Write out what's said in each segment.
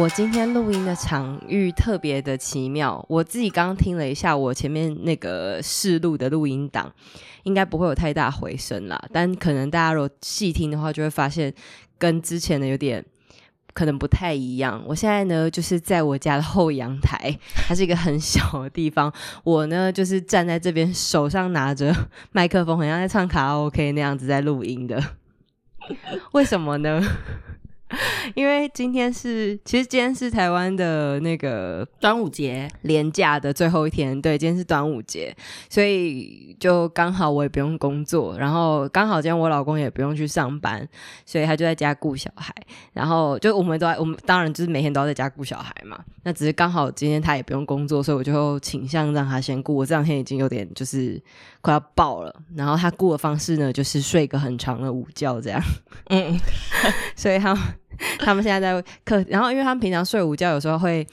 我今天录音的场域特别的奇妙，我自己刚刚听了一下我前面那个试录的录音档，应该不会有太大回声啦。但可能大家如果细听的话，就会发现跟之前的有点可能不太一样。我现在呢，就是在我家的后阳台，它是一个很小的地方。我呢，就是站在这边，手上拿着麦克风，好像在唱卡拉 OK 那样子在录音的。为什么呢？因为今天是，其实今天是台湾的那个端午节连假的最后一天，对，今天是端午节，所以就刚好我也不用工作，然后刚好今天我老公也不用去上班，所以他就在家顾小孩，然后就我们都在，我们当然就是每天都要在家顾小孩嘛，那只是刚好今天他也不用工作，所以我就倾向让他先顾，我这两天已经有点就是快要爆了，然后他顾的方式呢，就是睡个很长的午觉这样，嗯，所以他。他们现在在客，然后因为他们平常睡午觉，有时候会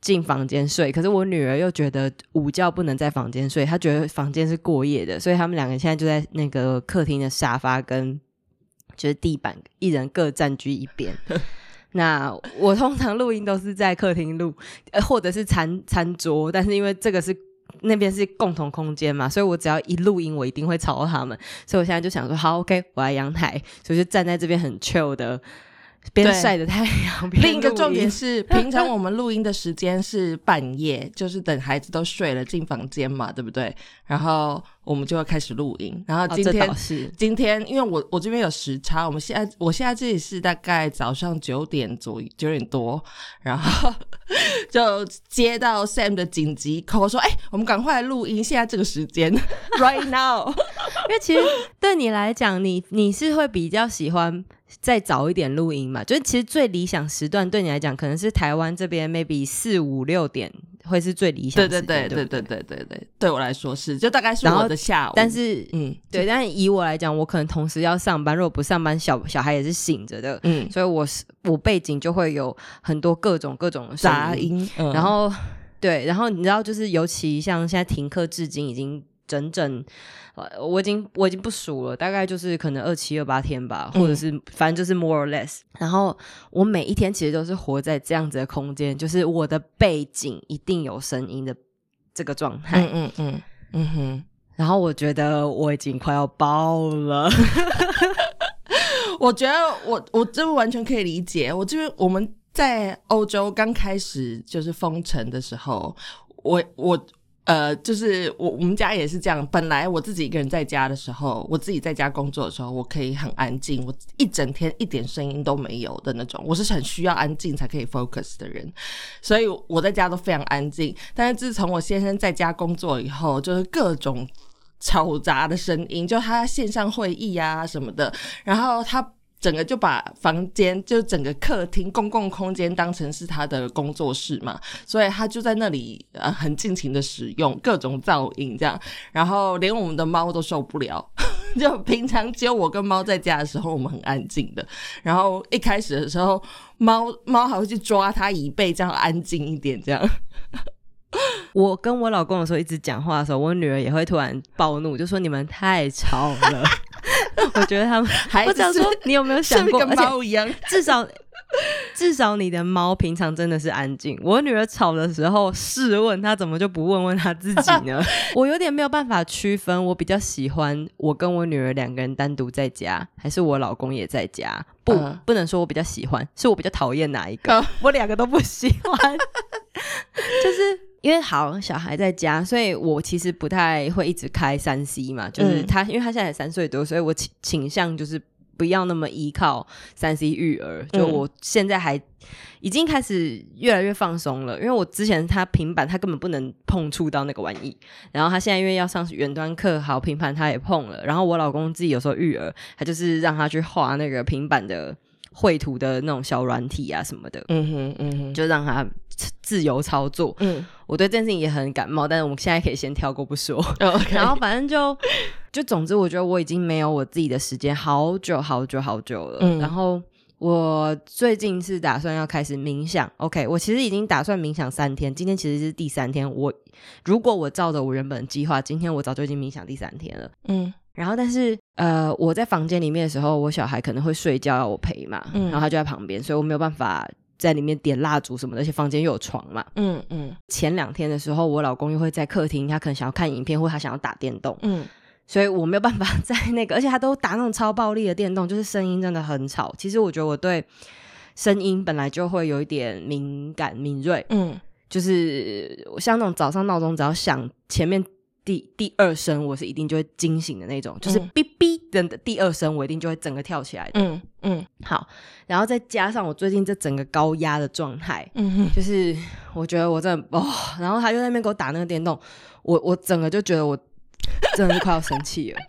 进房间睡。可是我女儿又觉得午觉不能在房间睡，她觉得房间是过夜的，所以他们两个现在就在那个客厅的沙发跟就是地板，一人各占据一边。那我通常录音都是在客厅录，或者是餐餐桌，但是因为这个是那边是共同空间嘛，所以我只要一录音，我一定会吵到他们。所以我现在就想说，好，OK，我来阳台，所以就站在这边很 chill 的。边晒着太阳，另一个重点是，平常我们录音的时间是半夜，就是等孩子都睡了进房间嘛，对不对？然后我们就要开始录音。然后今天是今天，因为我我这边有时差，我们现在我现在这里是大概早上九点左右九点多，然后 就接到 Sam 的紧急 call 说：“哎，我们赶快来录音，现在这个时间，right now。”因为其实对你来讲，你你是会比较喜欢。再早一点录音嘛，就是其实最理想时段对你来讲，可能是台湾这边 maybe 四五六点会是最理想。对对对对对对对对，对我来说是，就大概是我的下午。但是嗯，对，但是以我来讲，我可能同时要上班，如果不上班，小小孩也是醒着的，嗯，所以我是我背景就会有很多各种各种杂音，然后对，然后你知道，就是尤其像现在停课至今已经。整整，呃，我已经我已经不数了，大概就是可能二七二八天吧，或者是反正就是 more or less。然后我每一天其实都是活在这样子的空间，就是我的背景一定有声音的这个状态。嗯嗯嗯嗯哼。然后我觉得我已经快要爆了。我觉得我我真完全可以理解。我这边我们在欧洲刚开始就是封城的时候，我我。呃，就是我我们家也是这样。本来我自己一个人在家的时候，我自己在家工作的时候，我可以很安静，我一整天一点声音都没有的那种。我是很需要安静才可以 focus 的人，所以我在家都非常安静。但是自从我先生在家工作以后，就是各种嘈杂的声音，就他线上会议啊什么的，然后他。整个就把房间，就整个客厅公共空间当成是他的工作室嘛，所以他就在那里呃很尽情的使用各种噪音这样，然后连我们的猫都受不了。就平常只有我跟猫在家的时候，我们很安静的。然后一开始的时候，猫猫还会去抓它椅背，这样安静一点这样。我跟我老公的时候一直讲话的时候，我女儿也会突然暴怒，就说你们太吵了。我觉得他们，我想说，你有没有想过，跟猫一样，至少至少你的猫平常真的是安静。我女儿吵的时候，试问她怎么就不问问她自己呢？我有点没有办法区分，我比较喜欢我跟我女儿两个人单独在家，还是我老公也在家？不，不能说我比较喜欢，是我比较讨厌哪一个？我两个都不喜欢，就是。因为好小孩在家，所以我其实不太会一直开三 C 嘛，就是他，因为他现在才三岁多，所以我倾倾向就是不要那么依靠三 C 育儿。就嗯我现在还已经开始越来越放松了，因为我之前他平板他根本不能碰触到那个玩意，然后他现在因为要上远端课，好平板他也碰了，然后我老公自己有时候育儿，他就是让他去画那个平板的绘图的那种小软体啊什么的，嗯哼嗯哼，就让他自由操作。嗯我对这件事情也很感冒，但是我们现在可以先跳过不说。然后反正就就总之，我觉得我已经没有我自己的时间好久好久好久了。嗯然后我最近是打算要开始冥想。OK，我其实已经打算冥想三天，今天其实是第三天。我如果我照着我原本的计划，今天我早就已经冥想第三天了。嗯然后，但是呃，我在房间里面的时候，我小孩可能会睡觉要我陪嘛，嗯然后他就在旁边，所以我没有办法在里面点蜡烛什么的，而且房间又有床嘛。嗯嗯前两天的时候，我老公又会在客厅，他可能想要看影片，或他想要打电动，嗯所以我没有办法在那个，而且他都打那种超暴力的电动，就是声音真的很吵。其实我觉得我对声音本来就会有一点敏感敏锐，嗯就是像那种早上闹钟只要响前面第第二声，我是一定就会惊醒的那种，就是嗯哔哔的第二声，我一定就会整个跳起来的。嗯嗯好，然后再加上我最近这整个高压的状态，嗯哼就是我觉得我真的哦，然后他就在那边给我打那个电动，我我整个就觉得我真的是快要生气了。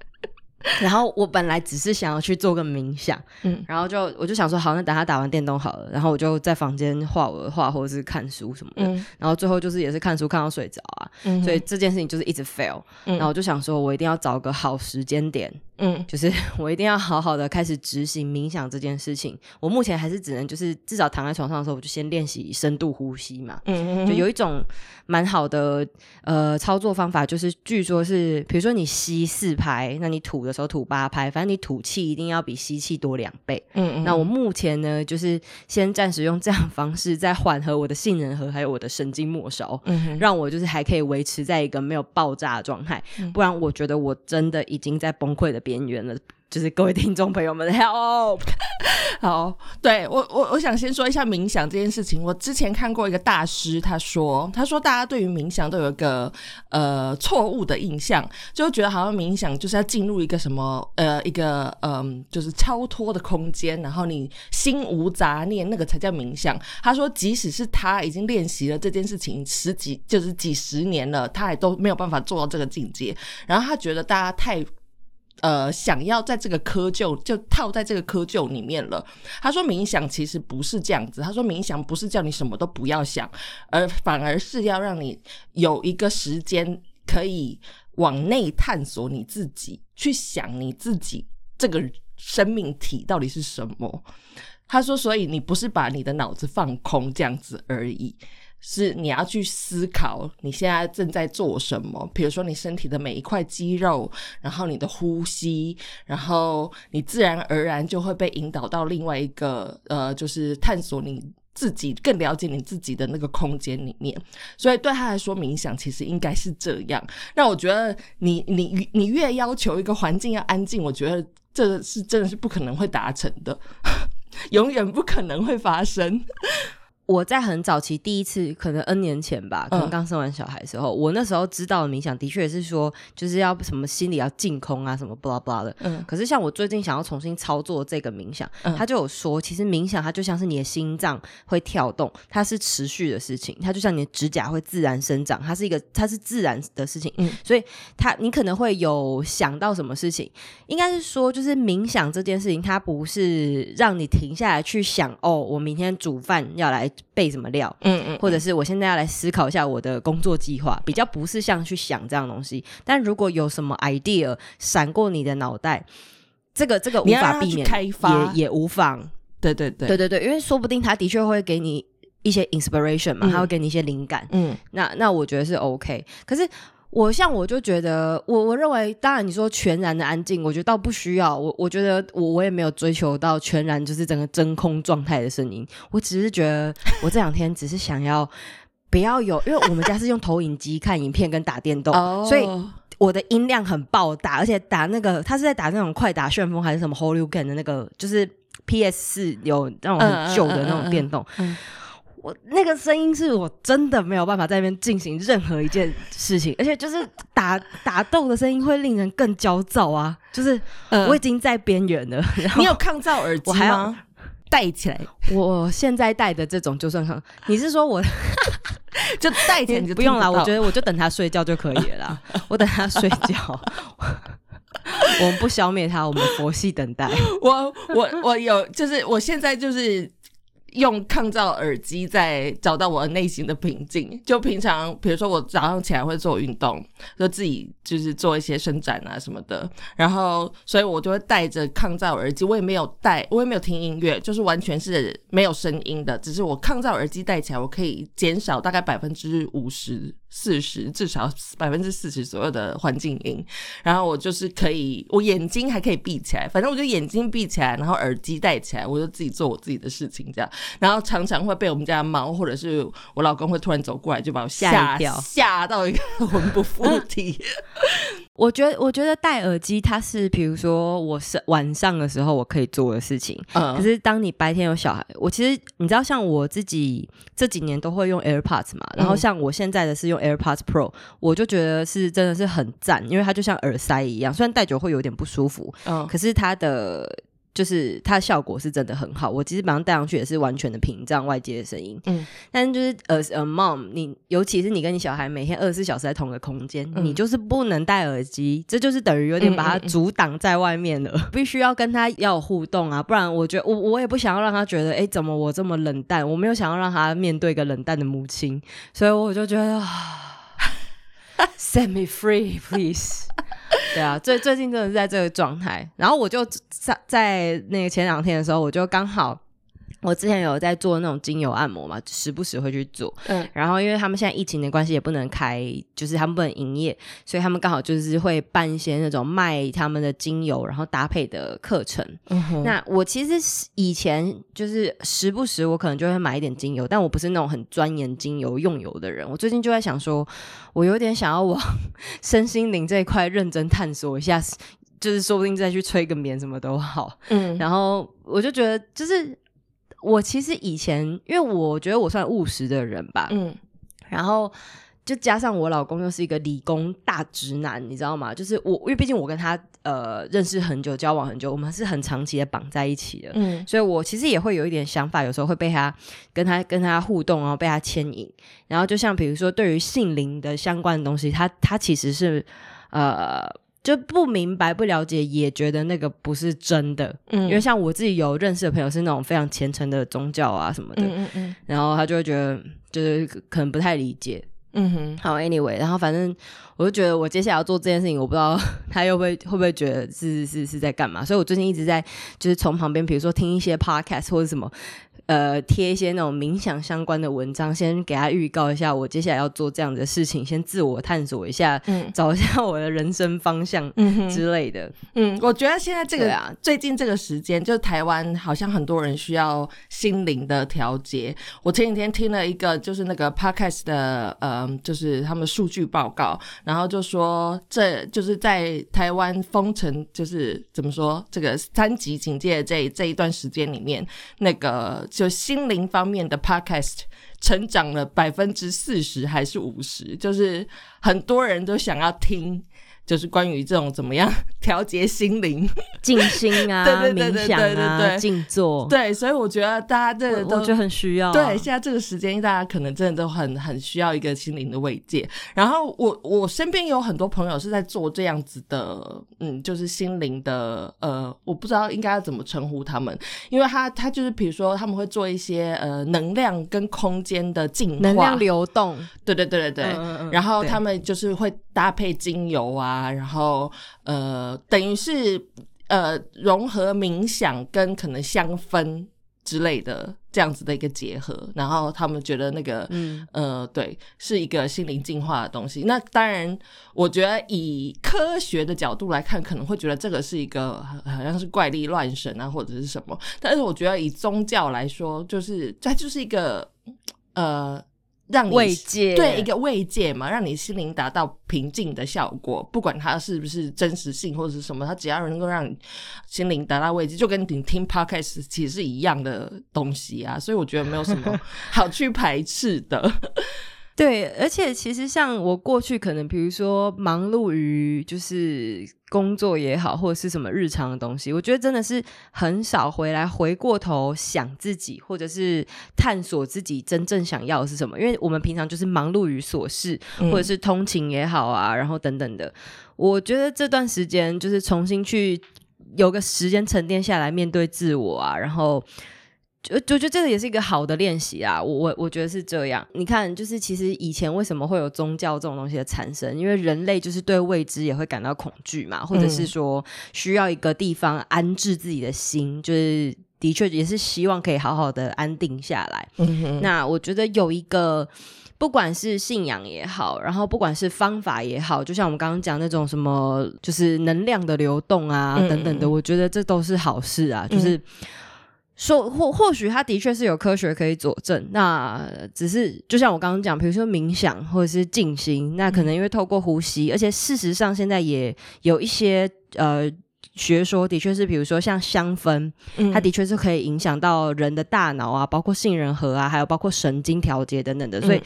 然后我本来只是想要去做个冥想，嗯。然后就我就想说好，那等他打完电动好了，然后我就在房间画我的画或者是看书什么的，嗯。然后最后就是也是看书看到睡着啊，嗯，所以这件事情就是一直 fail，、嗯。然后我就想说我一定要找个好时间点，嗯就是 我一定要好好的开始执行冥想这件事情。我目前还是只能就是至少躺在床上的时候，我就先练习深度呼吸嘛。嗯就有一种蛮好的呃操作方法，就是据说是，比如说你吸四拍，那你吐的时候吐八拍，反正你吐气一定要比吸气多两倍。嗯嗯那我目前呢，就是先暂时用这样方式，在缓和我的杏仁核还有我的神经末梢，嗯让我就是还可以维持在一个没有爆炸的状态，嗯不然我觉得我真的已经在崩溃的边缘了。就是各位听众朋友们，help！好，对我我我想先说一下冥想这件事情。我之前看过一个大师，他说他说大家对于冥想都有一个呃错误的印象，就觉得好像冥想就是要进入一个什么呃一个嗯、就是超脱的空间，然后你心无杂念，那个才叫冥想。他说，即使是他已经练习了这件事情十几就是几十年了，他也都没有办法做到这个境界。然后他觉得大家太。呃，想要在这个窠臼就套在这个窠臼里面了。他说冥想其实不是这样子，他说冥想不是叫你什么都不要想，而反而是要让你有一个时间可以往内探索你自己，去想你自己这个生命体到底是什么。他说，所以你不是把你的脑子放空这样子而已。是你要去思考你现在正在做什么，比如说你身体的每一块肌肉，然后你的呼吸，然后你自然而然就会被引导到另外一个呃，就是探索你自己更了解你自己的那个空间里面。所以对他来说，冥想其实应该是这样。那我觉得你你你越要求一个环境要安静，我觉得这是真的是不可能会达成的，永远不可能会发生。我在很早期第一次，可能 N 年前吧，可能嗯。刚生完小孩的时候，我那时候知道的冥想的确是说，就是要什么心里要净空啊，什么 blah blah 的。嗯。可是像我最近想要重新操作这个冥想，嗯他就有说，其实冥想它就像是你的心脏会跳动，它是持续的事情，它就像你的指甲会自然生长，它是一个它是自然的事情，嗯。所以它你可能会有想到什么事情，应该是说就是冥想这件事情，它不是让你停下来去想哦，我明天煮饭要来备什么料，嗯嗯或者是我现在要来思考一下我的工作计划，比较不是像去想这样的东西。但如果有什么 idea 闪过你的脑袋，这个这个无法避免，开发也也无妨。对对对对对对，因为说不定他的确会给你一些 inspiration 嘛，嗯他会给你一些灵感。嗯那那我觉得是 OK。可是我像我就觉得，我我认为，当然你说全然的安静，我觉得倒不需要。我我觉得我我也没有追求到全然就是整个真空状态的声音，我只是觉得我这两天只是想要。不要有，因为我们家是用投影机看影片跟打电动，哦所以我的音量很爆大，而且打那个他是在打那种快打旋风还是什么 Holy Gun 的那个，就是 PS 四有那种很旧的那种电动。嗯我那个声音是我真的没有办法在那边进行任何一件事情，而且就是打打斗的声音会令人更焦躁啊！就是我已经在边缘了。你有抗噪耳机吗？戴起来。我现在戴的这种就算很，你是说我 就戴起来就 不用了？我觉得我就等他睡觉就可以了。我等他睡觉，我们不消灭他，我们佛系等待。我我我有，就是我现在就是。用抗噪耳机在找到我内心的平静。就平常，比如说我早上起来会做运动，就自己就是做一些伸展啊什么的。然后，所以我就会戴着抗噪耳机。我也没有戴，我也没有听音乐，就是完全是没有声音的。只是我抗噪耳机戴起来，我可以减少大概百分之五十。四十至少百分之四十左右的环境音，然后我就是可以，我眼睛还可以闭起来，反正我就眼睛闭起来，然后耳机戴起来，我就自己做我自己的事情这样。然后常常会被我们家猫或者是我老公会突然走过来，就把我吓掉，吓到一个魂不附体。我觉得，我觉得戴耳机它是，比如说我是晚上的时候我可以做的事情。嗯。可是当你白天有小孩，我其实你知道，像我自己这几年都会用 AirPods 嘛，然后像我现在的是用 AirPods Pro，我就觉得是真的是很赞，因为它就像耳塞一样，虽然戴久会有点不舒服，嗯，可是它的。就是它效果是真的很好，我其实把它戴上去也是完全的屏障外界的声音。嗯，但是就是呃呃，mom，你尤其是你跟你小孩每天二十四小时在同一个空间，你就是不能戴耳机，这就是等于有点把它阻挡在外面了。必须要跟他要互动啊，不然我觉得我我也不想要让他觉得，哎，怎么我这么冷淡？我没有想要让他面对一个冷淡的母亲，所以我就觉得，set me free please。对啊，最最近真的是在这个状态，然后我就在在那个前两天的时候，我就刚好。我之前有在做那种精油按摩嘛，时不时会去做。嗯，然后因为他们现在疫情的关系，也不能开，就是他们不能营业，所以他们刚好就是会办一些那种卖他们的精油，然后搭配的课程。嗯那我其实以前就是时不时我可能就会买一点精油，但我不是那种很钻研精油用油的人。我最近就在想说，我有点想要往 身心灵这一块认真探索一下，就是说不定再去吹个棉什么都好。嗯，然后我就觉得就是。我其实以前，因为我觉得我算务实的人吧，嗯，然后就加上我老公又是一个理工大直男，你知道吗？就是我，因为毕竟我跟他呃认识很久，交往很久，我们是很长期的绑在一起的，嗯，所以我其实也会有一点想法，有时候会被他跟他跟他互动，然后被他牵引，然后就像比如说对于性灵的相关的东西，他他其实是呃。就不明白、不了解，也觉得那个不是真的。嗯，因为像我自己有认识的朋友是那种非常虔诚的宗教啊什么的，嗯嗯嗯，然后他就会觉得就是可能不太理解。嗯哼，好，anyway，然后反正我就觉得我接下来要做这件事情，我不知道 他又会会不会觉得是是是在干嘛，所以我最近一直在就是从旁边，比如说听一些 podcast 或者什么。呃，贴一些那种冥想相关的文章，先给他预告一下，我接下来要做这样的事情，先自我探索一下，嗯，找一下我的人生方向 之类的。嗯，我觉得现在这个啊，最近这个时间，就台湾好像很多人需要心灵的调节。我前几天听了一个，就是那个 podcast 的，呃，就是他们数据报告，然后就说，这就是在台湾封城，就是怎么说，这个三级警戒这这一段时间里面，那个。就心灵方面的 podcast 成长了百分之四十还是五十，就是很多人都想要听。就是关于这种怎么样调节心灵、静心啊、冥想啊、静坐，对，所以我觉得大家这个都觉得很需要。对，现在这个时间，大家可能真的都很很需要一个心灵的慰藉。然后我我身边有很多朋友是在做这样子的，嗯，就是心灵的，呃，我不知道应该要怎么称呼他们，因为他他就是比如说他们会做一些呃能量跟空间的净化、能量流动，对对对对对，然后他们就是会搭配精油啊。啊，然后呃，等于是呃，融合冥想跟可能香氛之类的这样子的一个结合，然后他们觉得那个，嗯呃，对，是一个心灵净化的东西。那当然，我觉得以科学的角度来看，可能会觉得这个是一个好像是怪力乱神啊，或者是什么。但是我觉得以宗教来说，就是它就是一个呃。让你慰藉，对一个慰藉嘛，让你心灵达到平静的效果。不管它是不是真实性或者是什么，它只要能够让你心灵达到慰藉，就跟你听 podcast 其实是一样的东西啊。所以我觉得没有什么 好去排斥的。对，而且其实像我过去可能，比如说忙碌于就是工作也好，或者是什么日常的东西，我觉得真的是很少回来回过头想自己，或者是探索自己真正想要的是什么。因为我们平常就是忙碌于琐事，或者是通勤也好啊，然后等等的。我觉得这段时间就是重新去有个时间沉淀下来，面对自我啊，然后。就就觉得这个也是一个好的练习啊，我我我觉得是这样。你看，就是其实以前为什么会有宗教这种东西的产生？因为人类就是对未知也会感到恐惧嘛，或者是说需要一个地方安置自己的心，就是的确也是希望可以好好的安定下来。那我觉得有一个，不管是信仰也好，然后不管是方法也好，就像我们刚刚讲那种什么，就是能量的流动啊等等的，我觉得这都是好事啊，就是。说或或许他的确是有科学可以佐证，那只是就像我刚刚讲，比如说冥想或者是静心，那可能因为透过呼吸，而且事实上现在也有一些呃学说，的确是比如说像香氛，它的确是可以影响到人的大脑啊，包括杏仁核啊，还有包括神经调节等等的，所以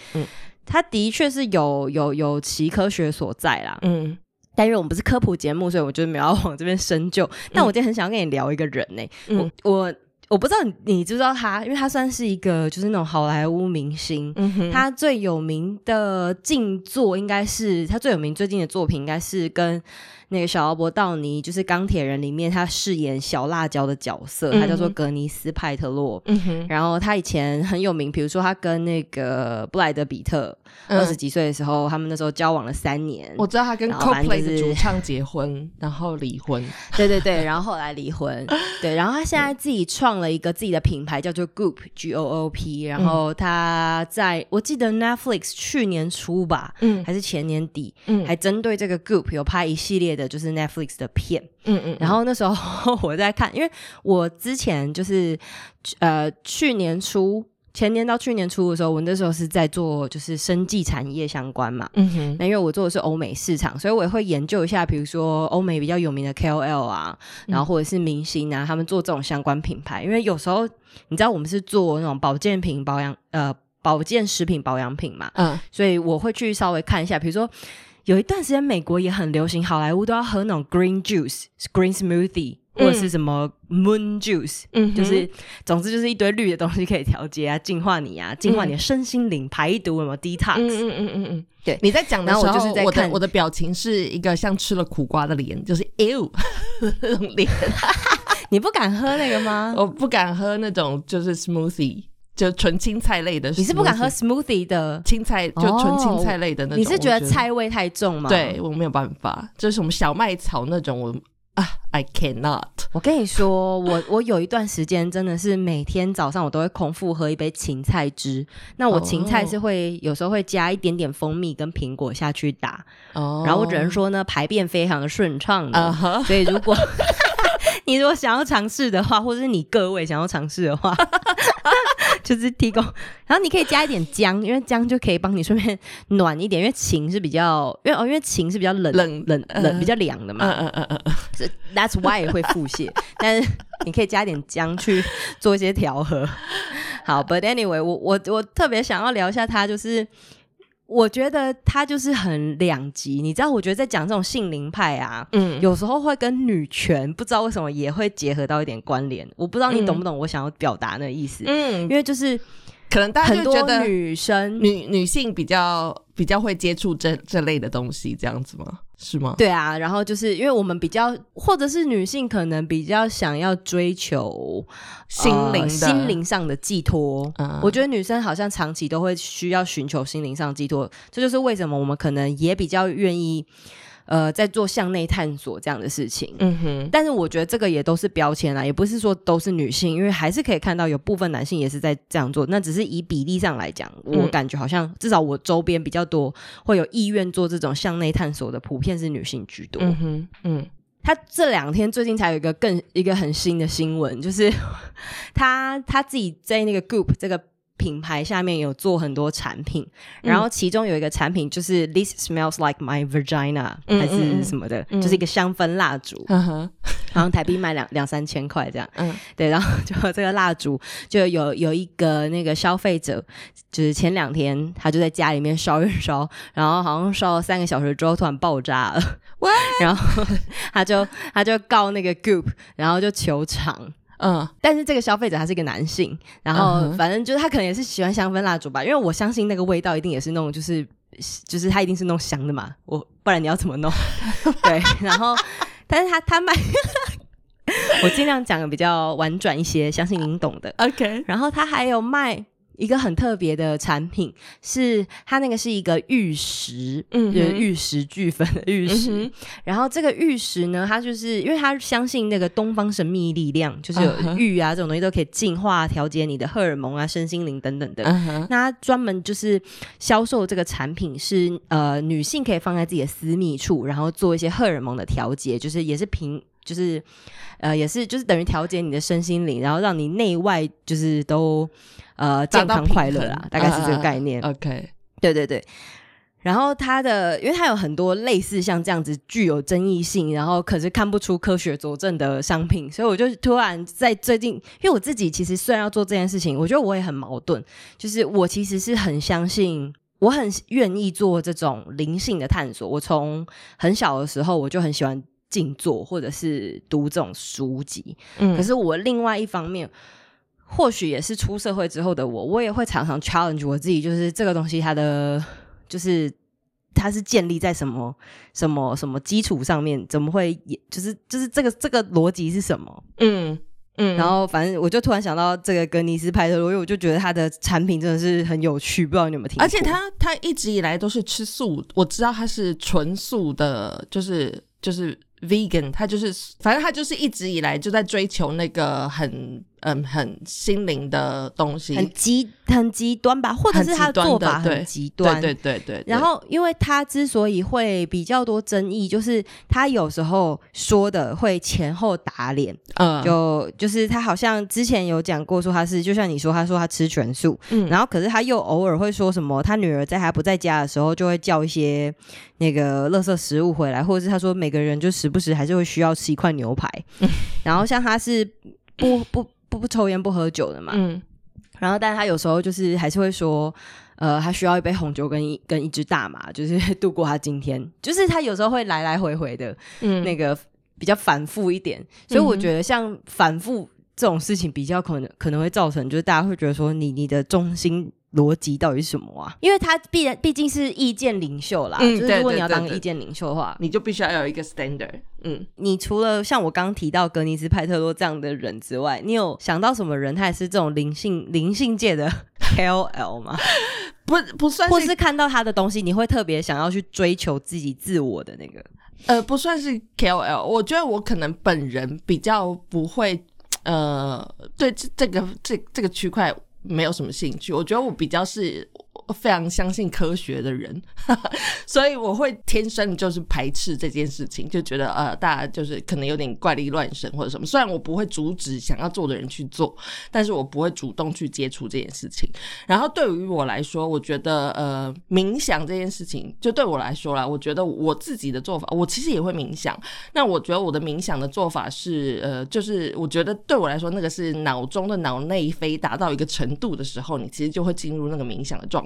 它的确是有有有其科学所在啦。嗯，但因为我们不是科普节目，所以我就没有往这边深究。但我今天很想要跟你聊一个人呢，我我。我不知道你知不知道他，因为他算是一个就是那种好莱坞明星。他最有名的静坐应该是他最有名最近的作品，应该是跟。那个小奥伯道尼就是钢铁人里面他饰演小辣椒的角色，他叫做格尼斯派特洛。然后他以前很有名，比如说他跟那个布莱德比特二十几岁的时候，他们那时候交往了三年。我知道他跟 Coldplay 的主唱结婚，然后离婚。对对对，然后后来离婚。对，然后他现在自己创了一个自己的品牌，叫做 Group G O O P。然后他在我记得 Netflix 去年初吧，嗯，还是前年底，嗯，还针对这个 Goop 有拍一系列的。就是 Netflix 的片，嗯嗯，然后那时候 我在看，因为我之前就是呃去年初前年到去年初的时候，我那时候是在做就是生技产业相关嘛，嗯哼，那因为我做的是欧美市场，所以我也会研究一下，比如说欧美比较有名的 KOL 啊，然后或者是明星啊，他们做这种相关品牌，因为有时候你知道我们是做那种保健品保养呃保健食品保养品嘛，嗯，所以我会去稍微看一下，比如说。有一段时间，美国也很流行，好莱坞都要喝那种 green juice、green smoothie 或者是什么 moon juice，嗯，就是总之就是一堆绿的东西可以调节啊、净化你啊、净化你的身心灵、排毒什么 detox。嗯嗯嗯嗯嗯，对。你在讲的时候，我的我的表情是一个像吃了苦瓜的脸，就是 ew 那种脸。你不敢喝那个吗？我不敢喝那种就是 smoothie。就纯青菜类的，你是不敢喝 smoothie 的青菜，就纯青菜类的那种。你是觉得菜味太重吗？对我没有办法，就是什么小麦草那种，我啊，I cannot。我跟你说，我我有一段时间真的是每天早上我都会空腹喝一杯芹菜汁。那我芹菜是会有时候会加一点点蜂蜜跟苹果下去打，哦，然后我只能说呢，排便非常的顺畅的。所以如果 你如果想要尝试的话，或者是你各位想要尝试的话。就是提供，然后你可以加一点姜，因为姜就可以帮你顺便 暖一点，因为芹是比较，因为哦，因为芹是比较冷冷冷冷比较凉的嘛，嗯嗯嗯嗯，That's why 会腹泻，但是你可以加一点姜去做一些调和。好，But anyway，我我我特别想要聊一下他，就是。我觉得他就是很两极，你知道？我觉得在讲这种性灵派啊，嗯，有时候会跟女权不知道为什么也会结合到一点关联。我不知道你懂不懂我想要表达那意思？嗯，因为就是可能大家就觉得女生女女性比较比较会接触这这类的东西，这样子吗？是吗？对啊，然后就是因为我们比较，或者是女性可能比较想要追求心灵、心灵上的寄托。我觉得女生好像长期都会需要寻求心灵上寄托，这就是为什么我们可能也比较愿意。呃，在做向内探索这样的事情，嗯哼，但是我觉得这个也都是标签啦，也不是说都是女性，因为还是可以看到有部分男性也是在这样做，那只是以比例上来讲，我感觉好像至少我周边比较多会有意愿做这种向内探索的，普遍是女性居多。嗯哼，嗯，他这两天最近才有一个更一个很新的新闻，就是 他他自己在那个 group 这个。品牌下面有做很多产品，然后其中有一个产品就是 This smells like my vagina 还是什么的，就是一个香氛蜡烛，嗯哼，好像台币卖两两三千块这样。嗯对，然后就这个蜡烛就有有一个那个消费者，就是前两天他就在家里面烧一烧，然后好像烧了三个小时之后突然爆炸了？然后他就他就告那个 Goop，然后就求偿。嗯但是这个消费者他是一个男性，然嗯后反正就是他可能也是喜欢香氛蜡烛吧，因为我相信那个味道一定也是那种就是就是他一定是弄香的嘛，我不然你要怎么弄？对，然后但是他他卖，我尽量讲的比较婉转一些，相信您懂的。，OK，然后他还有卖一个很特别的产品，是它那个是一个玉石，嗯就是玉石俱焚的玉石。嗯然后这个玉石呢，它就是因为它相信那个东方神秘力量，就是玉啊这种东西都可以净化、调节你的荷尔蒙啊、身心灵等等的。那它专门就是销售这个产品是呃女性可以放在自己的私密处，然后做一些荷尔蒙的调节，就是也是平就是呃也是就是等于调节你的身心灵，然后让你内外就是都呃健康快乐啦，大概是这个概念。OK，对对对。然后它的，因为它有很多类似像这样子具有争议性，然后可是看不出科学佐证的商品，所以我就突然在最近，因为我自己其实虽然要做这件事情，我觉得我也很矛盾，就是我其实是很相信，我很愿意做这种灵性的探索。我从很小的时候我就很喜欢静坐或者是读这种书籍，嗯可是我另外一方面，或许也是出社会之后的我，我也会常常 challenge 我自己，就是这个东西它的就是它是建立在什么什么什么基础上面，怎么会也就是就是这个这个逻辑是什么？嗯嗯，然后反正我就突然想到这个格尼斯派特罗，因为我就觉得他的产品真的是很有趣，不知道你有没有听过？而且他他一直以来都是吃素，我知道他是纯素的，就是就是 vegan，他就是反正他就是一直以来就在追求那个很嗯很心灵的东西，很极很极端吧，或者是他的做法很极端，对对对对对，然后，因为他之所以会比较多争议，就是他有时候说的会前后打脸，嗯。就就是他好像之前有讲过，说他是就像你说，他说他吃全素，嗯。然后可是他又偶尔会说什么，他女儿在他不在家的时候，就会叫一些那个垃圾食物回来，或者是他说每个人就时不时还是会需要吃一块牛排，然后像他是不不不不抽烟不喝酒的嘛，嗯然后，但是他有时候就是还是会说，呃，他需要一杯红酒跟一跟一只大麻，就是 度过他今天。就是他有时候会来来回回的，嗯那个比较反复一点。所以我觉得像反复这种事情，比较可能可能会造成，就是大家会觉得说你你的重心。逻辑到底是什么啊？因为他必然毕竟是意见领袖啦，嗯就是如果你要当意见领袖的话，你就必须要有一个 standard，嗯，你除了像我刚刚提到格尼斯派特洛这样的人之外，你有想到什么人他也是这种灵性灵性界的 KOL 吗？不不算是或是看到他的东西，你会特别想要去追求自己自我的那个？呃不算是 KOL，我觉得我可能本人比较不会呃对这这个这这个区块没有什么兴趣，我觉得我比较是。非常相信科学的人，所以我会天生就是排斥这件事情，就觉得呃，大家就是可能有点怪力乱神或者什么。虽然我不会阻止想要做的人去做，但是我不会主动去接触这件事情。然后对于我来说，我觉得呃，冥想这件事情，就对我来说啦，我觉得我自己的做法，我其实也会冥想。那我觉得我的冥想的做法是，呃，就是我觉得对我来说，那个是脑中的脑内啡达到一个程度的时候，你其实就会进入那个冥想的状。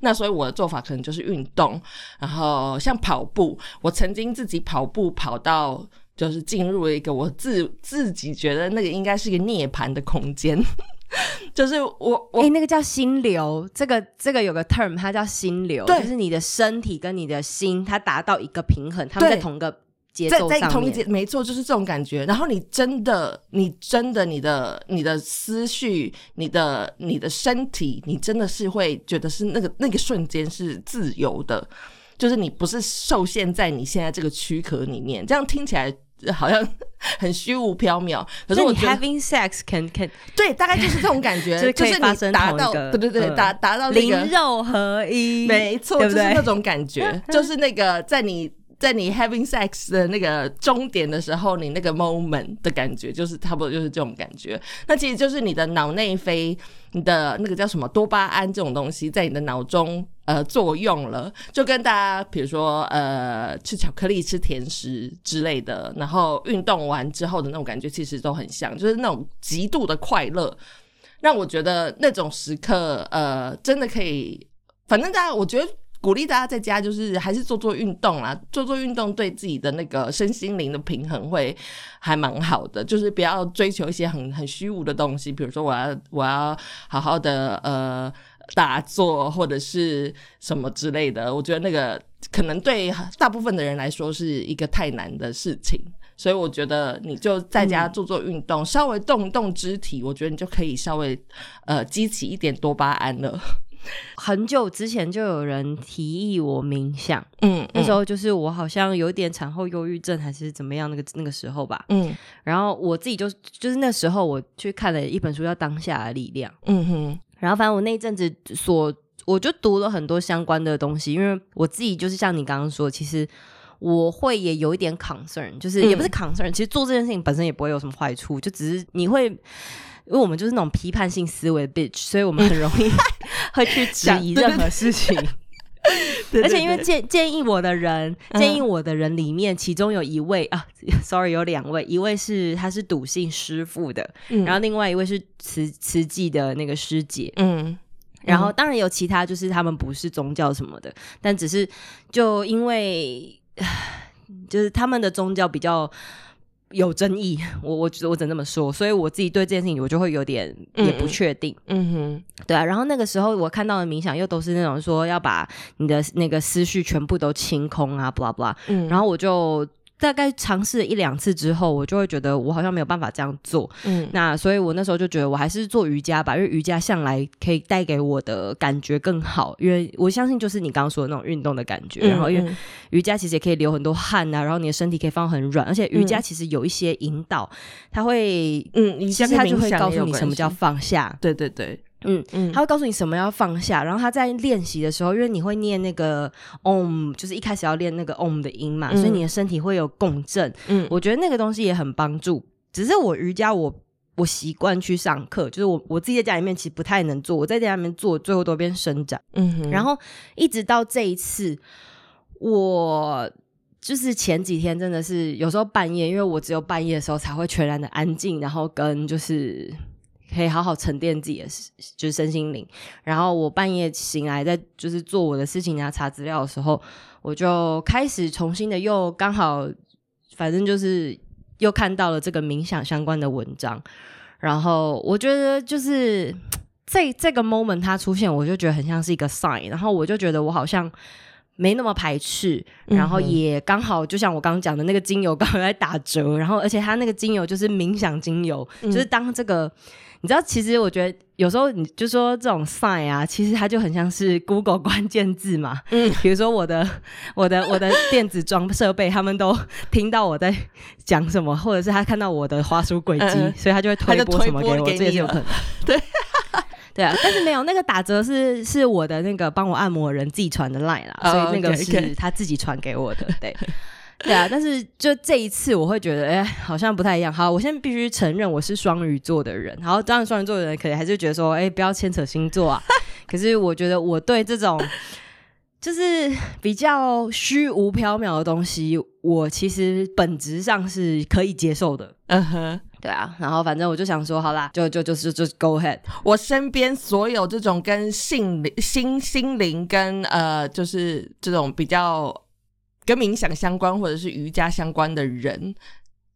那所以我的做法可能就是运动，然后像跑步，我曾经自己跑步跑到。就是进入了一个我自自己觉得那个应该是一个涅槃的空间，就是我我哎、那个叫心流，这个这个有个 term，它叫心流，就是你的身体跟你的心，它达到一个平衡，他们在同个节在。在同一节，没错，就是这种感觉。然后你真的，你真的，你的你的思绪，你的你的身体，你真的是会觉得是那个那个瞬间是自由的，就是你不是受限在你现在这个躯壳里面。这样听起来好像 很虚无缥缈，可是你我觉得 having sex can can 对，大概就是这种感觉，就是你达到，对对对，嗯达达到那灵肉合一，没错，就是那种感觉，就是那个在你在你 having sex 的那个终点的时候，你那个 moment 的感觉，就是差不多就是这种感觉。那其实就是你的脑内啡，你的那个叫什么多巴胺这种东西，在你的脑中呃作用了，就跟大家比如说呃吃巧克力、吃甜食之类的，然后运动完之后的那种感觉，其实都很像，就是那种极度的快乐，让我觉得那种时刻呃真的可以。反正大家，我觉得鼓励大家在家就是还是做做运动啦，做做运动对自己的那个身心灵的平衡会还蛮好的。就是不要追求一些很很虚无的东西，比如说我要我要好好的呃打坐或者是什么之类的。我觉得那个可能对大部分的人来说是一个太难的事情，所以我觉得你就在家做做运动，稍微动一动肢体，我觉得你就可以稍微呃激起一点多巴胺了。很久之前就有人提议我冥想，嗯，那时候就是我好像有点产后忧郁症还是怎么样，那个那个时候吧，嗯。然后我自己就就是那时候我去看了一本书叫《当下的力量》，嗯哼，然后反正我那一阵子所我就读了很多相关的东西，因为我自己就是像你刚刚说，其实我会也有一点 concern，就是也不是 concern，、其实做这件事情本身也不会有什么坏处，就只是你会。因为我们就是那种批判性思维的 bitch，所以我们很容易 会去质疑任何事情。对而且因为建建议我的人，嗯建议我的人里面，其中有一位啊，sorry，有两位，一位是他是笃信师傅的，嗯然后另外一位是慈慈济的那个师姐，嗯然后当然有其他，就是他们不是宗教什么的，但只是就因为 就是他们的宗教比较。有争议，我我我只能这么说，所以我自己对这件事情我就会有点也不确定，嗯哼，对啊。然后那个时候我看到的冥想又都是那种说要把你的那个思绪全部都清空啊，blah blah，嗯，然后我就大概尝试了一两次之后，我就会觉得我好像没有办法这样做。嗯那所以我那时候就觉得我还是做瑜伽吧，因为瑜伽向来可以带给我的感觉更好，因为我相信就是你刚刚说的那种运动的感觉。然后因为嗯瑜伽其实也可以流很多汗啊，然后你的身体可以放很软，而且瑜伽嗯其实有一些引导，它会。嗯，你其实它就会告诉你什么叫放下，对对对，嗯，嗯他会告诉你什么要放下，然后他在练习的时候，因为你会念那个 om，就是一开始要练那个 om 的音嘛，嗯所以你的身体会有共振。嗯我觉得那个东西也很帮助。只是我瑜伽我我习惯去上课，就是我我自己在家里面其实不太能做，我在家里面做最后都变伸展。嗯哼，然后一直到这一次，我就是前几天真的是有时候半夜，因为我只有半夜的时候才会全然的安静，然后跟就是可以好好沉淀自己的就是身心灵。然后我半夜醒来，在就是做我的事情啊，查资料的时候，我就开始重新的又刚好，反正就是又看到了这个冥想相关的文章，然后我觉得就是。这这个 moment 它出现，我就觉得很像是一个 sign，然后我就觉得我好像没那么排斥，然后也刚好就像我刚刚讲的那个精油刚好在打折，然后而且它那个精油就是冥想精油，嗯。就是当这个你知道，其实我觉得有时候你就说这种 sign 啊，其实它就很像是 Google 关键字嘛，嗯比如说我的我的我的电子装设备，他们都听到我在讲什么，或者是他看到我的滑鼠轨迹，所以他就会推播什么给我，给这也是有可能。对 对啊，但是没有那个打折是是我的那个帮我按摩人自己传的 line 啦，哦所以那个是他自己传给我的。对，对啊，但是就这一次我会觉得，哎、好像不太一样。好，我现在必须承认我是双鱼座的人，然后当然双鱼座的人可能还是觉得说，哎、不要牵扯星座啊。可是我觉得我对这种就是比较虚无缥缈的东西，我其实本质上是可以接受的。嗯哼，对啊，然后反正我就想说，好啦，就就就是就 go ahead。我身边所有这种跟性灵、心心灵跟呃，就是这种比较跟冥想相关或者是瑜伽相关的人，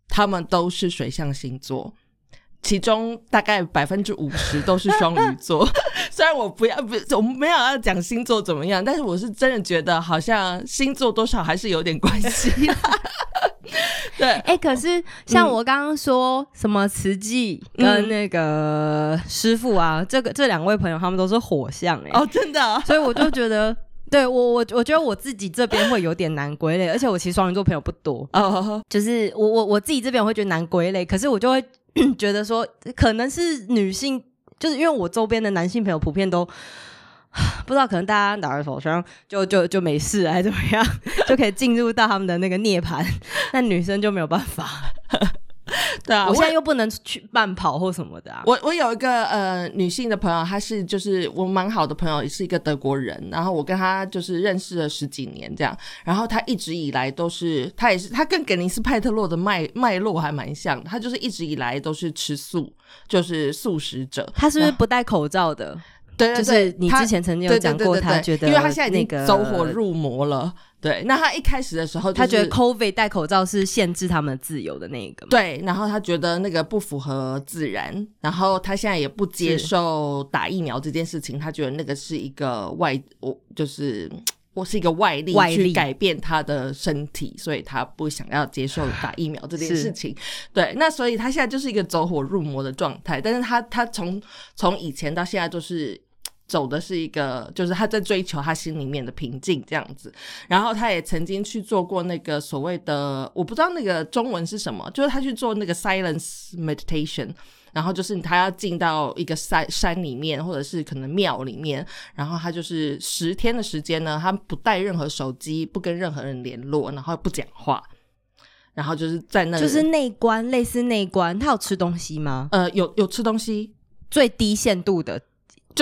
他们都是水象星座。其中大概百分之五十都是双鱼座，虽然我不要不，我们没有要讲星座怎么样，但是我是真的觉得好像星座多少还是有点关系。对，哎、可是像我刚刚说什么慈济跟那个师傅啊，这个这两位朋友他们都是火象哎、哦，真的啊、所以我就觉得，对我我我觉得我自己这边会有点难归类，而且我其实双鱼座朋友不多，哦，就是我我我自己这边我会觉得难归类，可是我就会 觉得说，可能是女性，就是因为我周边的男性朋友普遍都。不知道可能大家打个手枪就就就没事还是怎么样，就可以进入到他们的那个涅槃，那女生就没有办法。对啊，我现在又不能去慢跑或什么的啊。我我有一个呃女性的朋友，她是就是我蛮好的朋友，也是一个德国人。然后我跟她就是认识了十几年这样。然后她一直以来都是，她也是，她跟格尼斯派特洛的脉脉络还蛮像。她就是一直以来都是吃素，就是素食者。她是不是不戴口罩的？对对对，你之前曾经有讲过，他觉得，因为他现在那个走火入魔了。对，那他一开始的时候，他觉得 COVID 戴口罩是限制他们自由的那个。对，然后他觉得那个不符合自然，然后他现在也不接受打疫苗这件事情，他觉得那个是一个外，我就是我是一个外力去改变他的身体，所以他不想要接受打疫苗这件事情。对，那所以他现在就是一个走火入魔的状态，但是他他从从以前到现在就是。走的是一个，就是他在追求他心里面的平静这样子，然后他也曾经去做过那个所谓的，我不知道那个中文是什么，就是他去做那个 silence meditation，然后就是他要进到一个山山里面，或者是可能庙里面，然后他就是十天的时间呢，他不带任何手机，不跟任何人联络，然后不讲话，然后就是在那就是内观，类似内观，他有吃东西吗？呃，有有吃东西，最低限度的。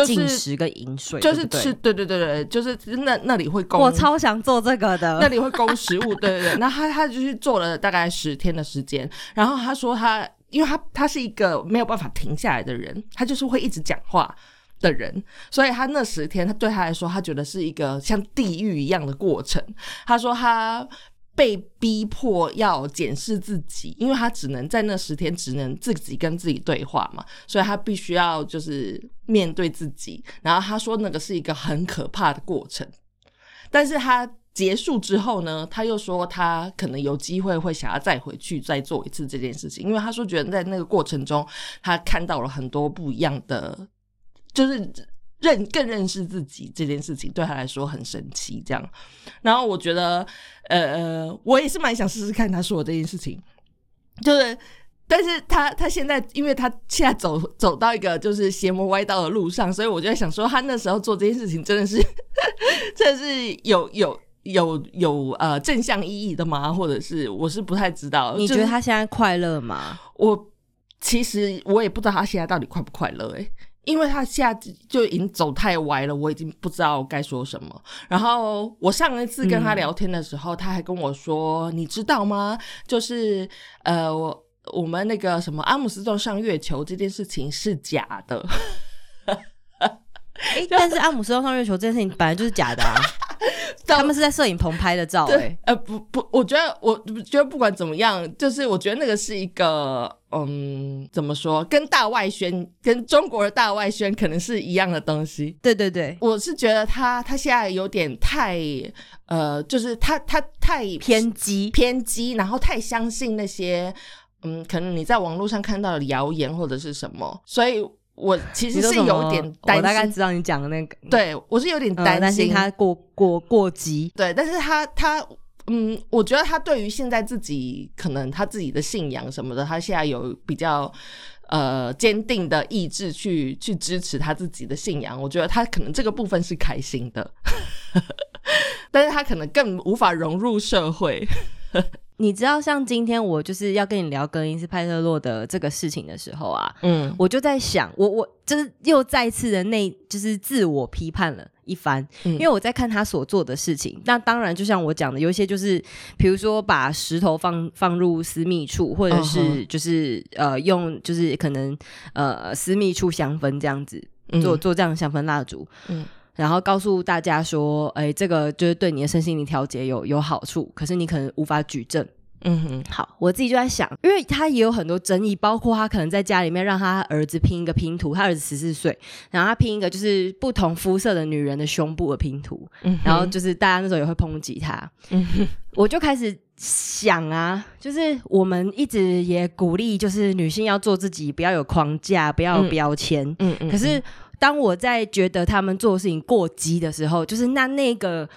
进食跟饮水，就是吃，对对对对，就是那那里会供，我超想做这个的，那里会供食物，对对对。那他他就去做了大概十天的时间，然后他说他，因为他他是一个没有办法停下来的人，他就是会一直讲话的人，所以他那十天他对他来说，他觉得是一个像地狱一样的过程。他说他。被逼迫要检视自己，因为他只能在那十天只能自己跟自己对话嘛，所以他必须要就是面对自己。然后他说那个是一个很可怕的过程，但是他结束之后呢，他又说他可能有机会会想要再回去再做一次这件事情，因为他说觉得在那个过程中他看到了很多不一样的，就是。认更认识自己这件事情对他来说很神奇，这样。然后我觉得，呃，我也是蛮想试试看他说的这件事情，就是，但是他他现在，因为他现在走走到一个就是邪魔歪道的路上，所以我就在想说，他那时候做这件事情真的是，真的是有有有有呃正向意义的吗？或者是我是不太知道。你觉得他现在快乐吗？我其实我也不知道他现在到底快不快乐，哎。因为他下就已经走太歪了，我已经不知道该说什么。然后我上一次跟他聊天的时候，他还跟我说：“你知道吗？就是呃，我我们那个什么阿姆斯壮上月球这件事情是假的。”哎，但是阿姆斯壮上月球这件事情本来就是假的啊。他们是在摄影棚拍的照，对，呃，不不，我觉得，我觉得不管怎么样，就是我觉得那个是一个，嗯，怎么说，跟大外宣，跟中国的大外宣可能是一样的东西。对对对，我是觉得他他现在有点太，呃，就是他他太偏激偏激，然后太相信那些，嗯，可能你在网络上看到的谣言或者是什么，所以。我其实是有点担心，我大概知道你讲的那个，对我是有点担心他过过过激，对，但是他他嗯，我觉得他对于现在自己可能他自己的信仰什么的，他现在有比较呃坚定的意志去去支持他自己的信仰，我觉得他可能这个部分是开心的，但是他可能更无法融入社会。你知道，像今天我就是要跟你聊格林斯派特洛的这个事情的时候啊，嗯，我就在想，我我就是又再次的那，就是自我批判了一番，因为我在看他所做的事情。那当然，就像我讲的，有一些就是，比如说把石头放放入私密处，或者是就是呃用就是可能呃私密处香氛这样子做做这样香氛蜡烛，嗯。然后告诉大家说，哎，这个就是对你的身心灵调节有有好处，可是你可能无法举证。嗯哼，好，我自己就在想，因为他也有很多争议，包括他可能在家里面让他儿子拼一个拼图，他儿子十四岁，然后他拼一个就是不同肤色的女人的胸部的拼图，然后就是大家那时候也会抨击他。嗯哼，我就开始想啊，就是我们一直也鼓励，就是女性要做自己，不要有框架，不要有标签。嗯嗯，可是。当我在觉得他们做事情过激的时候，就是那那个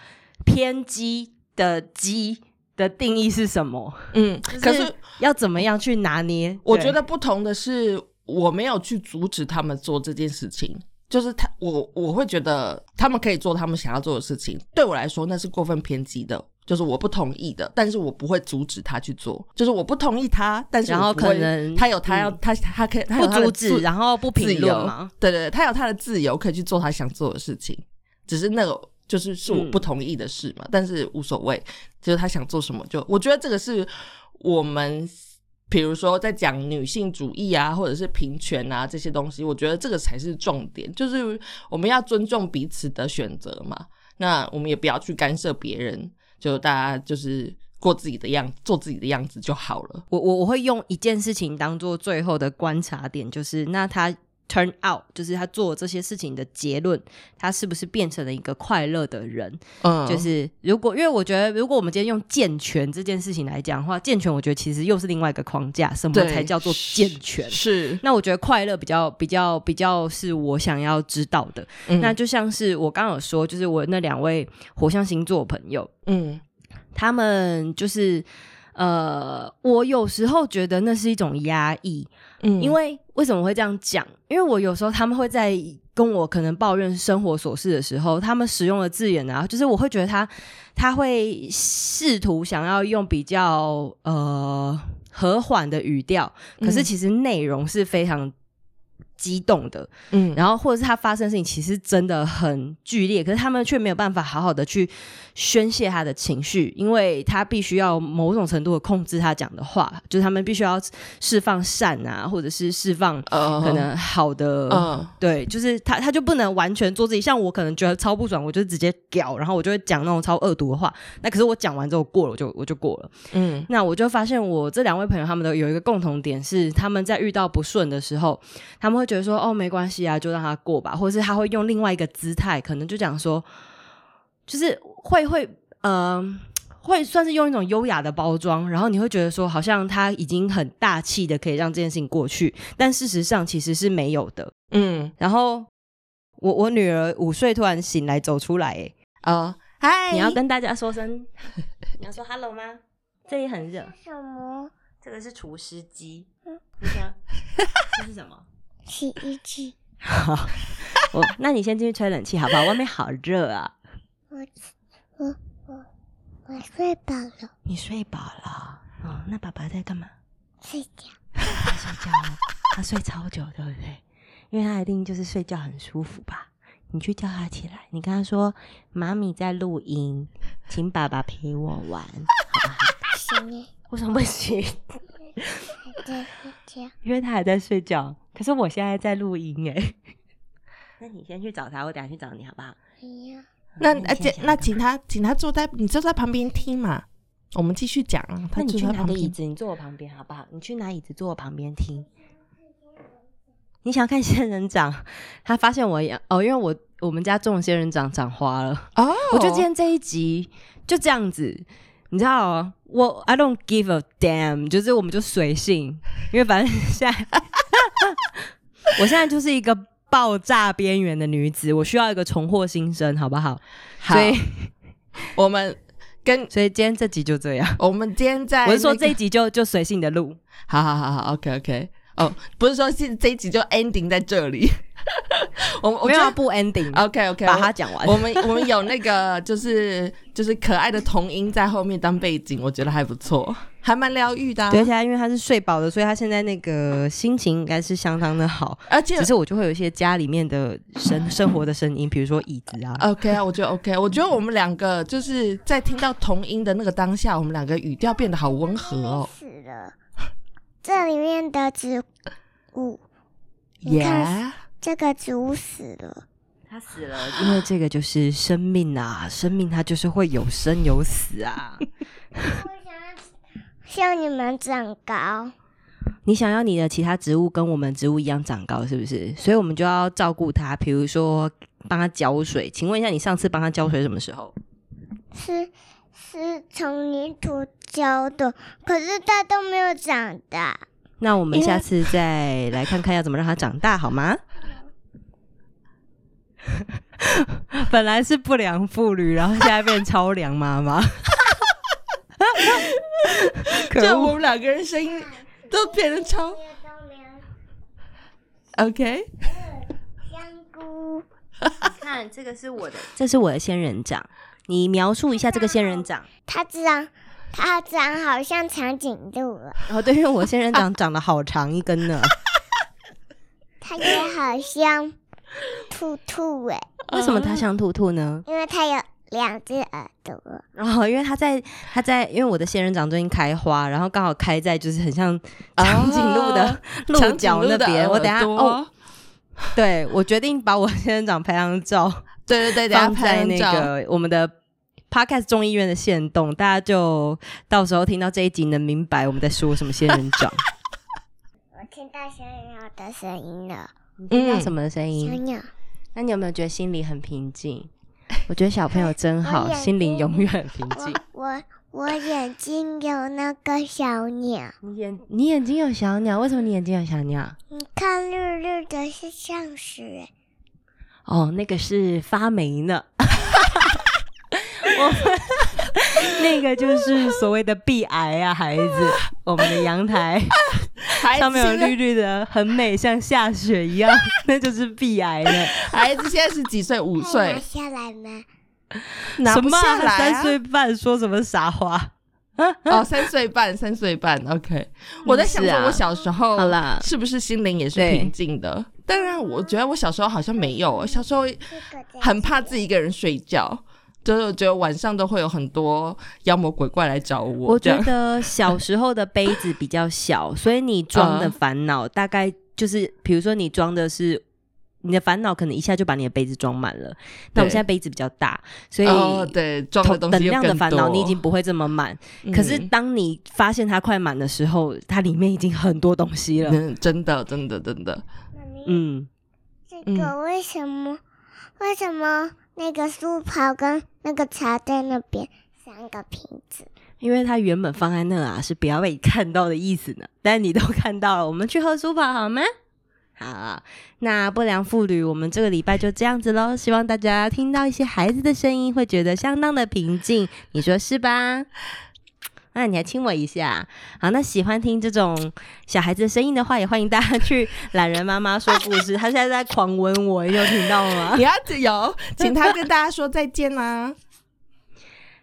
偏激的激的定义是什么？嗯，可是要怎么样去拿捏？我觉得不同的是，我没有去阻止他们做这件事情，就是他，我我会觉得他们可以做他们想要做的事情，对我来说那是过分偏激的，就是我不同意的，但是我不会阻止他去做，就是我不同意他，但是可能他有他要、嗯他他可以他有不他的阻止，自然后不评自由论嘛。对对对，他有他的自由，可以去做他想做的事情，只是那个就是是我嗯不同意的事嘛，但是无所谓，就是他想做什么就，我觉得这个是我们。比如说，在讲女性主义啊，或者是平权啊这些东西，我觉得这个才是重点，就是我们要尊重彼此的选择嘛。那我们也不要去干涉别人，就大家就是过自己的样，做自己的样子就好了。我我我会用一件事情当做最后的观察点，就是那他 turn out，就是他做这些事情的结论，他是不是变成了一个快乐的人？嗯，就是如果因为我觉得，如果我们今天用健全这件事情来讲的话，健全我觉得其实又是另外一个框架，什么才叫做健全？是，那我觉得快乐比较比较比较是我想要知道的。嗯那就像是我刚刚有说，就是我那两位火象星座朋友，嗯他们就是呃，我有时候觉得那是一种压抑，嗯。因为为什么会这样讲？因为我有时候他们会在跟我可能抱怨生活琐事的时候，他们使用的字眼啊，就是我会觉得他他会试图想要用比较呃和缓的语调，可是嗯。其实内容是非常激动的，嗯。然后或者是他发生的事情其实真的很剧烈，可是他们却没有办法好好的去宣泄他的情绪，因为他必须要某种程度的控制他讲的话，就是他们必须要释放善啊，或者是释放呃可能好的。嗯对，就是他，他就不能完全做自己。像我可能觉得超不爽，我就直接屌，然后我就会讲那种超恶毒的话。那可是我讲完之后过了，我就我就过了。嗯那我就发现，我这两位朋友他们的有一个共同点是，他们在遇到不顺的时候，他们会觉得说：“哦，没关系啊，就让他过吧。”或者是他会用另外一个姿态，可能就讲说，就是会会呃，会算是用一种优雅的包装，然后你会觉得说，好像他已经很大气的可以让这件事情过去，但事实上其实是没有的。嗯然后我我女儿午睡突然醒来走出来，哎，哦，嗨，你要跟大家说声，你要说 hello 吗？这里很热。什么这个是除湿机，你想这是什么？洗衣机？好，我那你先进去吹冷气好不好？外面好热啊！我我我我睡饱了，你睡饱了哦？那爸爸在干嘛？睡觉。他睡觉了，他睡超久，对不对？因为他一定就是睡觉很舒服吧？你去叫他起来，你跟他说：“妈咪在录音，请爸爸陪我玩，好不好行耶，？”为什么不行？还在睡觉。因为他还在睡觉，可是我现在在录音哎。那你先去找他，我等下去找你好不好？没有，那你而且那请他请他坐在你坐在旁边听嘛，我们继续讲啊。他那你去坐在旁边，拿个椅子，你坐我旁边好不好？你去拿椅子坐我旁边听。你想要看仙人掌？他发现我养哦，因为我我们家种的仙人掌长花了。哦，我觉得今天这一集就这样子，你知道哦？我 I don't give a damn，就是我们就随性，因为反正现在 我现在就是一个爆炸边缘的女子，我需要一个重获新生，好不好？好所以 我们跟所以今天这集就这样。我们今天在、我是说这一集就就随性的录，好好好好，OK OK。哦，不是说是这一集就 ending 在这里，我我觉得我没有要不 ending，OK OK，把它讲完。我们我们有那个就是就是可爱的童音在后面当背景，我觉得还不错，还蛮疗愈的、啊。对，而且因为他是睡饱的，所以他现在那个心情应该是相当的好。而且只是我就会有一些家里面的生 生活的声音，比如说椅子啊。OK 啊，我觉得 OK，我觉得我们两个就是在听到童音的那个当下，我们两个语调变得好温和哦。死了。这里面的植物，你耶、看这个植物死了。他死了，因为这个就是生命啊，生命它就是会有生有死啊。我想要像你们长高，你想要你的其他植物跟我们植物一样长高，是不是？所以我们就要照顾它，比如说帮它浇水。请问一下，你上次帮它浇水什么时候？是是从泥土浇的，可是它都没有长大。那我们下次再来看看要怎么让它长大，好吗？本来是不良妇女，然后现在变超良妈妈。可恶！就我们两个人声音都变得超 OK。香菇，看这个是我的，这是我的仙人掌。你描述一下这个仙人掌。它长，它长好像长颈鹿了。哦，对，因为我仙人掌长得好长一根呢。它也好像兔兔哎，为什么它像兔兔呢？因为它有两只耳朵。然后，因为它在它在，因为我的仙人掌最近开花，然后刚好开在就是很像长颈鹿的 鹿角那边。我等下哦，对我决定把我仙人掌拍张照，对对对，放在那个我们的 Podcast 中医院的线动，大家就到时候听到这一集能明白我们在说什么仙人掌。我听到小鸟的声音了，你听到什么声音？小鸟。那你有没有觉得心里很平静？我觉得小朋友真好，心灵永远平静。我我眼睛有那个小鸟。你眼你眼睛有小鸟？为什么你眼睛有小鸟？你看绿绿的，是像是。哦，那个是发霉呢。我们 那个就是所谓的壁癌啊，孩子，我们的阳台。上面有绿绿的，很美，像下雪一样，那就是鼻癌的 孩子。现在是几岁？五岁？拿下来吗？拿不下来。三岁半，说什么傻话？哦，三岁半，三岁半。OK，我在想说，我小时候，好啦，是不是心灵也是平静的？当然，我觉得我小时候好像没有。小时候很怕自己一个人睡觉。就是觉得晚上都会有很多妖魔鬼怪来找我。我觉得小时候的杯子比较小，所以你装的烦恼大概就是，比如说你装的是你的烦恼，可能一下就把你的杯子装满了。那我们现在杯子比较大，所以对装的东西能量的烦恼你已经不会这么满。可是当你发现它快满的时候，它里面已经很多东西了。真的，真的，真的。嗯，这个为什么？为什么？那个书包跟那个茶在那边三个瓶子，因为它原本放在那啊，是不要被你看到的意思呢。但你都看到了，我们去喝书包好吗？好，那不良妇女，我们这个礼拜就这样子喽。希望大家听到一些孩子的声音，会觉得相当的平静，你说是吧？那你还亲我一下，好。那喜欢听这种小孩子的声音的话，也欢迎大家去 懒人妈妈说故事。他现在在狂吻我，你有听到吗？你要有，请他跟大家说再见啦。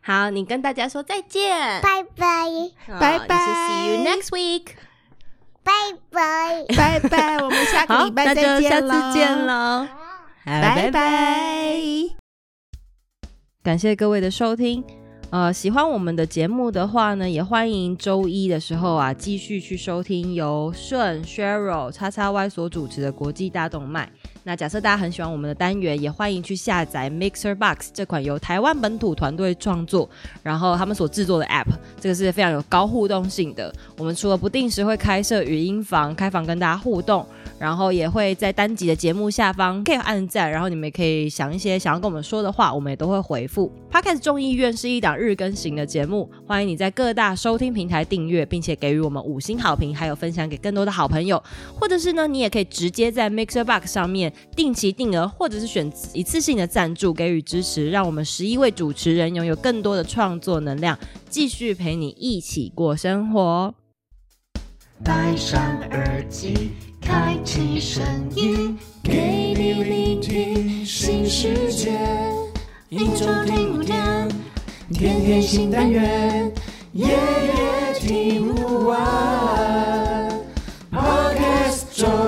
好，你跟大家说再见，拜拜，拜拜，See you next week，拜拜，拜拜，我们下个礼拜再见喽，下次见喽，拜拜，感谢各位的收听。呃，喜欢我们的节目的话呢，也欢迎周一的时候啊，继续去收听由顺 Cheryl 叉叉 Y 所主持的国际大动脉。那假设大家很喜欢我们的单元，也欢迎去下载 Mixer Box 这款由台湾本土团队创作，然后他们所制作的 App，这个是非常有高互动性的。我们除了不定时会开设语音房，开房跟大家互动，然后也会在单集的节目下方可以按赞，然后你们也可以想一些想要跟我们说的话，我们也都会回复。Podcast 众议院是一档日更型的节目，欢迎你在各大收听平台订阅，并且给予我们五星好评，还有分享给更多的好朋友，或者是呢，你也可以直接在 Mixer Box 上面。定期定额或者是选一次性的赞助给予支持，让我们十一位主持人拥有更多的创作能量，继续陪你一起过生活。戴上耳机，开启声音，给你聆听新世界。一周听五天，天天新单元，夜夜听不完。Podcast 中。